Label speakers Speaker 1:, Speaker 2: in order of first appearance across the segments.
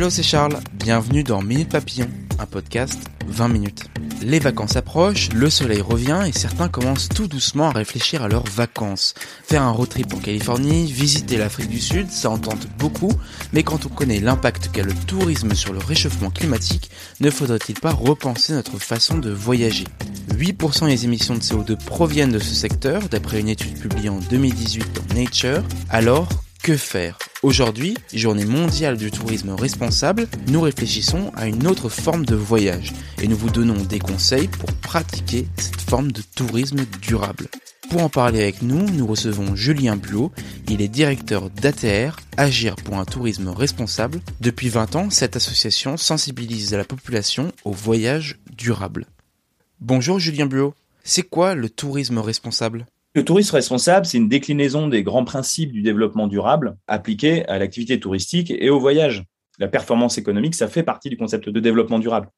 Speaker 1: Hello, c'est Charles. Bienvenue dans Minute Papillon, un podcast 20 minutes. Les vacances approchent, le soleil revient et certains commencent tout doucement à réfléchir à leurs vacances. Faire un road trip en Californie, visiter l'Afrique du Sud, ça en tente beaucoup, mais quand on connaît l'impact qu'a le tourisme sur le réchauffement climatique, ne faudrait-il pas repenser notre façon de voyager? 8% des émissions de CO2 proviennent de ce secteur, d'après une étude publiée en 2018 dans Nature. Alors, que faire Aujourd'hui, journée mondiale du tourisme responsable, nous réfléchissons à une autre forme de voyage et nous vous donnons des conseils pour pratiquer cette forme de tourisme durable. Pour en parler avec nous, nous recevons Julien Buot. Il est directeur d'ATR, Agir pour un tourisme responsable. Depuis 20 ans, cette association sensibilise la population au voyage durable. Bonjour Julien Buot. C'est quoi le tourisme responsable?
Speaker 2: Le tourisme responsable, c'est une déclinaison des grands principes du développement durable appliqués à l'activité touristique et au voyage. La performance économique, ça fait partie du concept de développement durable.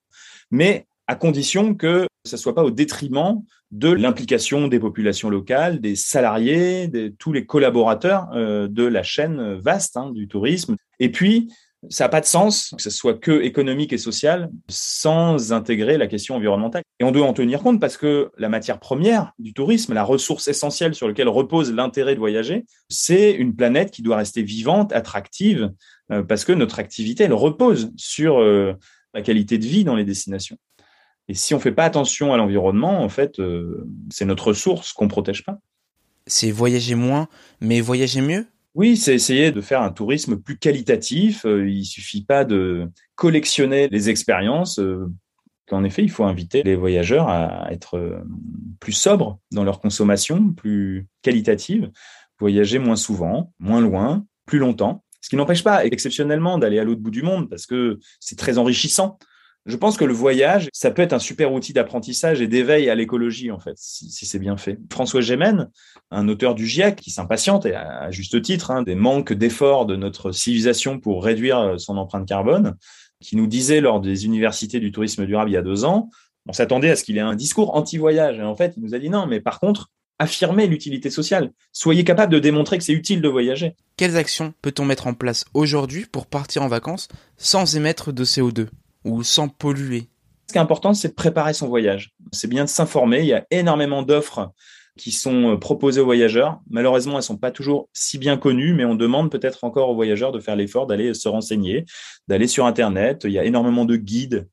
Speaker 2: Mais à condition que ce ne soit pas au détriment de l'implication des populations locales, des salariés, de tous les collaborateurs euh, de la chaîne vaste hein, du tourisme. Et puis, ça n'a pas de sens que ce soit que économique et social sans intégrer la question environnementale. Et on doit en tenir compte parce que la matière première du tourisme, la ressource essentielle sur laquelle repose l'intérêt de voyager, c'est une planète qui doit rester vivante, attractive, euh, parce que notre activité, elle repose sur euh, la qualité de vie dans les destinations. Et si on ne fait pas attention à l'environnement, en fait, euh, c'est notre ressource qu'on ne protège pas.
Speaker 1: C'est voyager moins, mais voyager mieux?
Speaker 2: Oui, c'est essayer de faire un tourisme plus qualitatif. Euh, il suffit pas de collectionner les expériences. Euh, qu'en effet, il faut inviter les voyageurs à être euh, plus sobres dans leur consommation, plus qualitative, voyager moins souvent, moins loin, plus longtemps. Ce qui n'empêche pas exceptionnellement d'aller à l'autre bout du monde parce que c'est très enrichissant. Je pense que le voyage, ça peut être un super outil d'apprentissage et d'éveil à l'écologie, en fait, si, c'est bien fait. François Gémen, un auteur du GIEC qui s'impatiente, et à, juste titre, hein, des manques d'efforts de notre civilisation pour réduire son empreinte carbone, qui nous disait lors des universités du tourisme durable il y a deux ans, on s'attendait à ce qu'il ait un discours anti-voyage. Et en fait, il nous a dit non, mais par contre, affirmez l'utilité sociale. Soyez capable de démontrer que c'est utile de voyager.
Speaker 1: Quelles actions peut-on mettre en place aujourd'hui pour partir en vacances sans émettre de CO2 ou sans polluer
Speaker 2: Ce qui est important, c'est de préparer son voyage. C'est bien de s'informer. Il y a énormément d'offres qui sont euh, proposées aux voyageurs. Malheureusement, elles sont pas toujours si bien connues, mais on demande peut-être encore aux voyageurs de faire l'effort d'aller se renseigner, d'aller sur Internet. Il y a énormément de guides.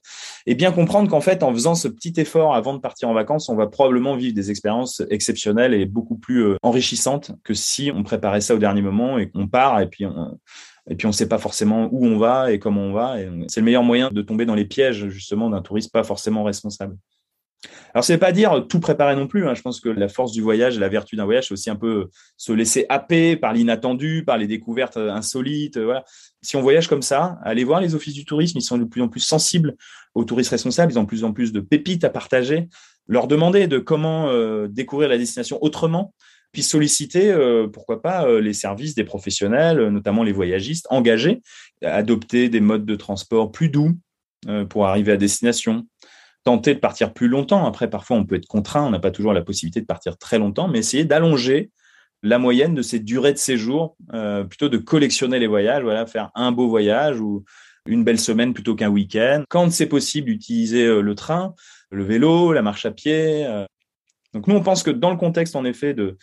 Speaker 2: Et bien comprendre qu'en fait, en faisant ce petit effort avant de partir en vacances, on va probablement vivre des expériences exceptionnelles et beaucoup plus euh, enrichissantes que si on préparait ça au dernier moment et qu'on part et puis on, et puis on ne sait pas forcément où on va et comment on va. c'est le meilleur moyen de tomber dans les pièges justement d'un touriste pas forcément responsable. Alors, c'est pas dire tout préparer non plus. Hein. Je pense que la force du voyage la vertu d'un voyage, c'est aussi un peu se laisser happer par l'inattendu, par les découvertes insolites. Voilà. Si on voyage comme ça, allez voir les offices du tourisme. Ils sont de plus en plus sensibles aux touristes responsables. Ils ont de plus en plus de pépites à partager. Leur demander de comment euh, découvrir la destination autrement puis solliciter, euh, pourquoi pas, euh, les services des professionnels, euh, notamment les voyagistes engagés, adopter des modes de transport plus doux pour arriver à destination, tenter de partir plus longtemps. Après, parfois, on peut être contraint, on n'a pas toujours la possibilité de partir très longtemps, mais essayer d'allonger la moyenne de ces durées de séjour, plutôt de collectionner les voyages, voilà, faire un beau voyage ou une belle semaine plutôt qu'un week-end. Quand c'est possible, utiliser le train, le vélo, la marche à pied. Donc nous, on pense que dans le contexte, en effet, de,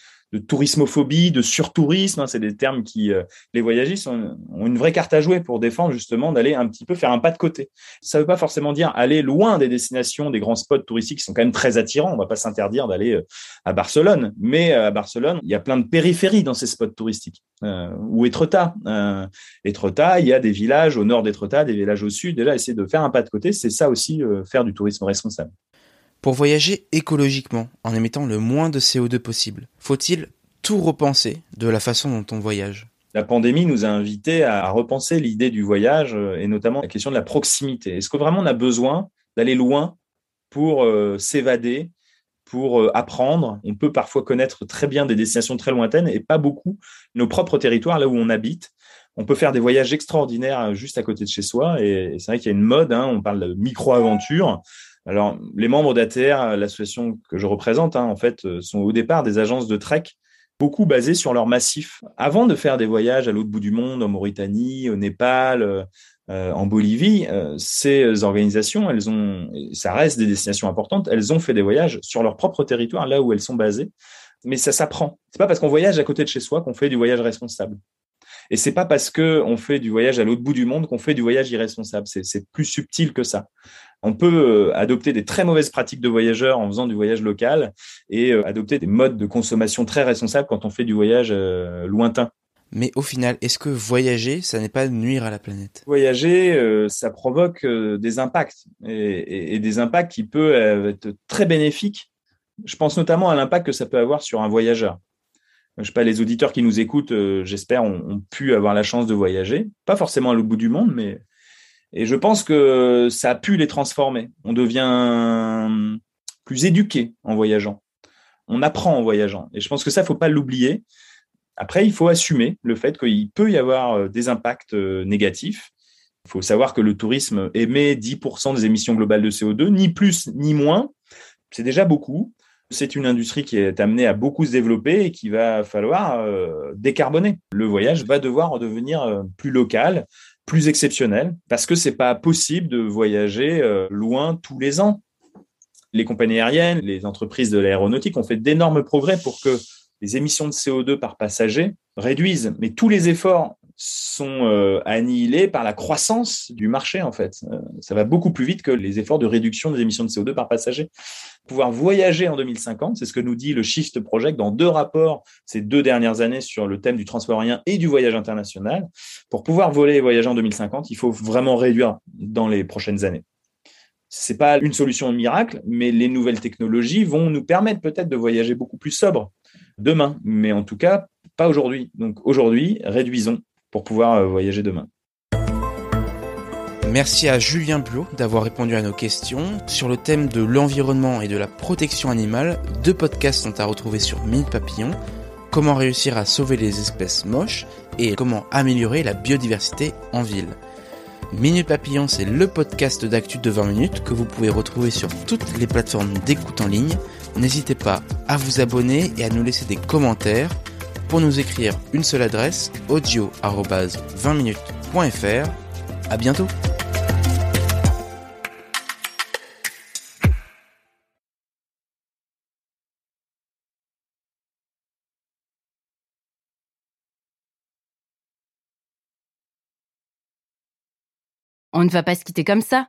Speaker 2: tourismophobie, de surtourisme. Hein, c'est des termes qui, euh, les voyagistes ont, une vraie carte à jouer pour défendre justement d'aller un petit peu faire un pas de côté. Ça ne veut pas forcément dire aller loin des destinations, des grands spots touristiques qui sont quand même très attirants. On ne va pas s'interdire d'aller euh, à Barcelone, mais euh, à Barcelone, il y a plein de périphéries dans ces spots touristiques. Ou Etretat. Euh, il y a des villages au nord d'Etretat, des villages au sud. Déjà, essayer de faire un pas de côté, c'est ça aussi faire du tourisme responsable.
Speaker 1: Pour voyager écologiquement, en émettant le moins de CO2 possible, faut-il tout repenser de la façon dont on voyage?
Speaker 2: La pandémie nous a invités à repenser l'idée du voyage euh, et notamment la question de la proximité. Est-ce que vraiment on a besoin d'aller loin pour euh, s'évader, pour euh, apprendre? On peut parfois connaître très bien des destinations très lointaines et pas beaucoup nos propres territoires là où on habite. On peut faire des voyages extraordinaires juste à côté de chez soi et c'est vrai qu'il y a une mode, hein, on parle de micro-aventure. Alors, les membres d'ATR, l'association que je représente, hein, en fait, sont au départ des agences de trek beaucoup basés sur leur massif. Avant de faire des voyages à l'autre bout du monde, en Mauritanie, au Népal, euh, euh, en Bolivie, euh, ces organisations, elles ont, ça reste des destinations importantes, elles ont fait des voyages sur leur propre territoire, là où elles sont basées. Mais ça s'apprend. C'est pas parce qu'on voyage à côté de chez soi qu'on fait du voyage responsable. Et c'est pas parce que on fait du voyage à l'autre bout du monde qu'on fait du voyage irresponsable. C'est plus subtil que ça. On peut euh, adopter des très mauvaises pratiques de voyageurs en faisant du voyage local et euh, adopter des modes de consommation très responsables quand on fait du voyage euh, lointain.
Speaker 1: Mais au final, est-ce que voyager, ça n'est pas nuire à la planète?
Speaker 2: Voyager, ça provoque des impacts et, des impacts qui peuvent être très bénéfiques. Je pense notamment à l'impact que ça peut avoir sur un voyageur pas, les auditeurs qui nous écoutent, euh, j'espère, ont, pu avoir la chance de voyager. Pas forcément à l'autre bout du monde, mais. Et je pense que ça a pu les transformer. On devient plus éduqué en voyageant. On apprend en voyageant. Et je pense que ça, faut pas l'oublier. Après, il faut assumer le fait qu'il peut y avoir euh, des impacts euh, négatifs. Il faut savoir que le tourisme émet 10% des émissions globales de CO2, ni plus ni moins. C'est déjà beaucoup c'est une industrie qui est amenée à beaucoup se développer et qui va falloir euh, décarboner. Le voyage va devoir devenir euh, plus local, plus exceptionnel, parce que c'est pas possible de voyager euh, loin tous les ans. Les compagnies aériennes, les entreprises de l'aéronautique ont fait d'énormes progrès pour que les émissions de CO2 par passager réduisent. Mais tous les efforts sont euh, annihilés par la croissance du marché, en fait. Euh, ça va beaucoup plus vite que les efforts de réduction des émissions de CO2 par passager. Pouvoir voyager en 2050, c'est ce que nous dit le Shift Project dans deux rapports ces deux dernières années sur le thème du transport aérien et du voyage international. Pour pouvoir voler et voyager en 2050, il faut vraiment réduire dans les prochaines années. C'est pas une solution miracle, mais les nouvelles technologies vont nous permettre peut-être de voyager beaucoup plus sobre demain, mais en tout cas pas aujourd'hui. Donc aujourd'hui, réduisons pour pouvoir euh, voyager demain.
Speaker 1: Merci à Julien Blot d'avoir répondu à nos questions. Sur le thème de l'environnement et de la protection animale, deux podcasts sont à retrouver sur Minute Papillon. Comment réussir à sauver les espèces moches et comment améliorer la biodiversité en ville. Minute Papillon, c'est le podcast d'actu de 20 minutes que vous pouvez retrouver sur toutes les plateformes d'écoute en ligne. N'hésitez pas à vous abonner et à nous laisser des commentaires pour nous écrire une seule adresse audio-20minutes.fr. À bientôt!
Speaker 3: On ne va pas se quitter comme ça.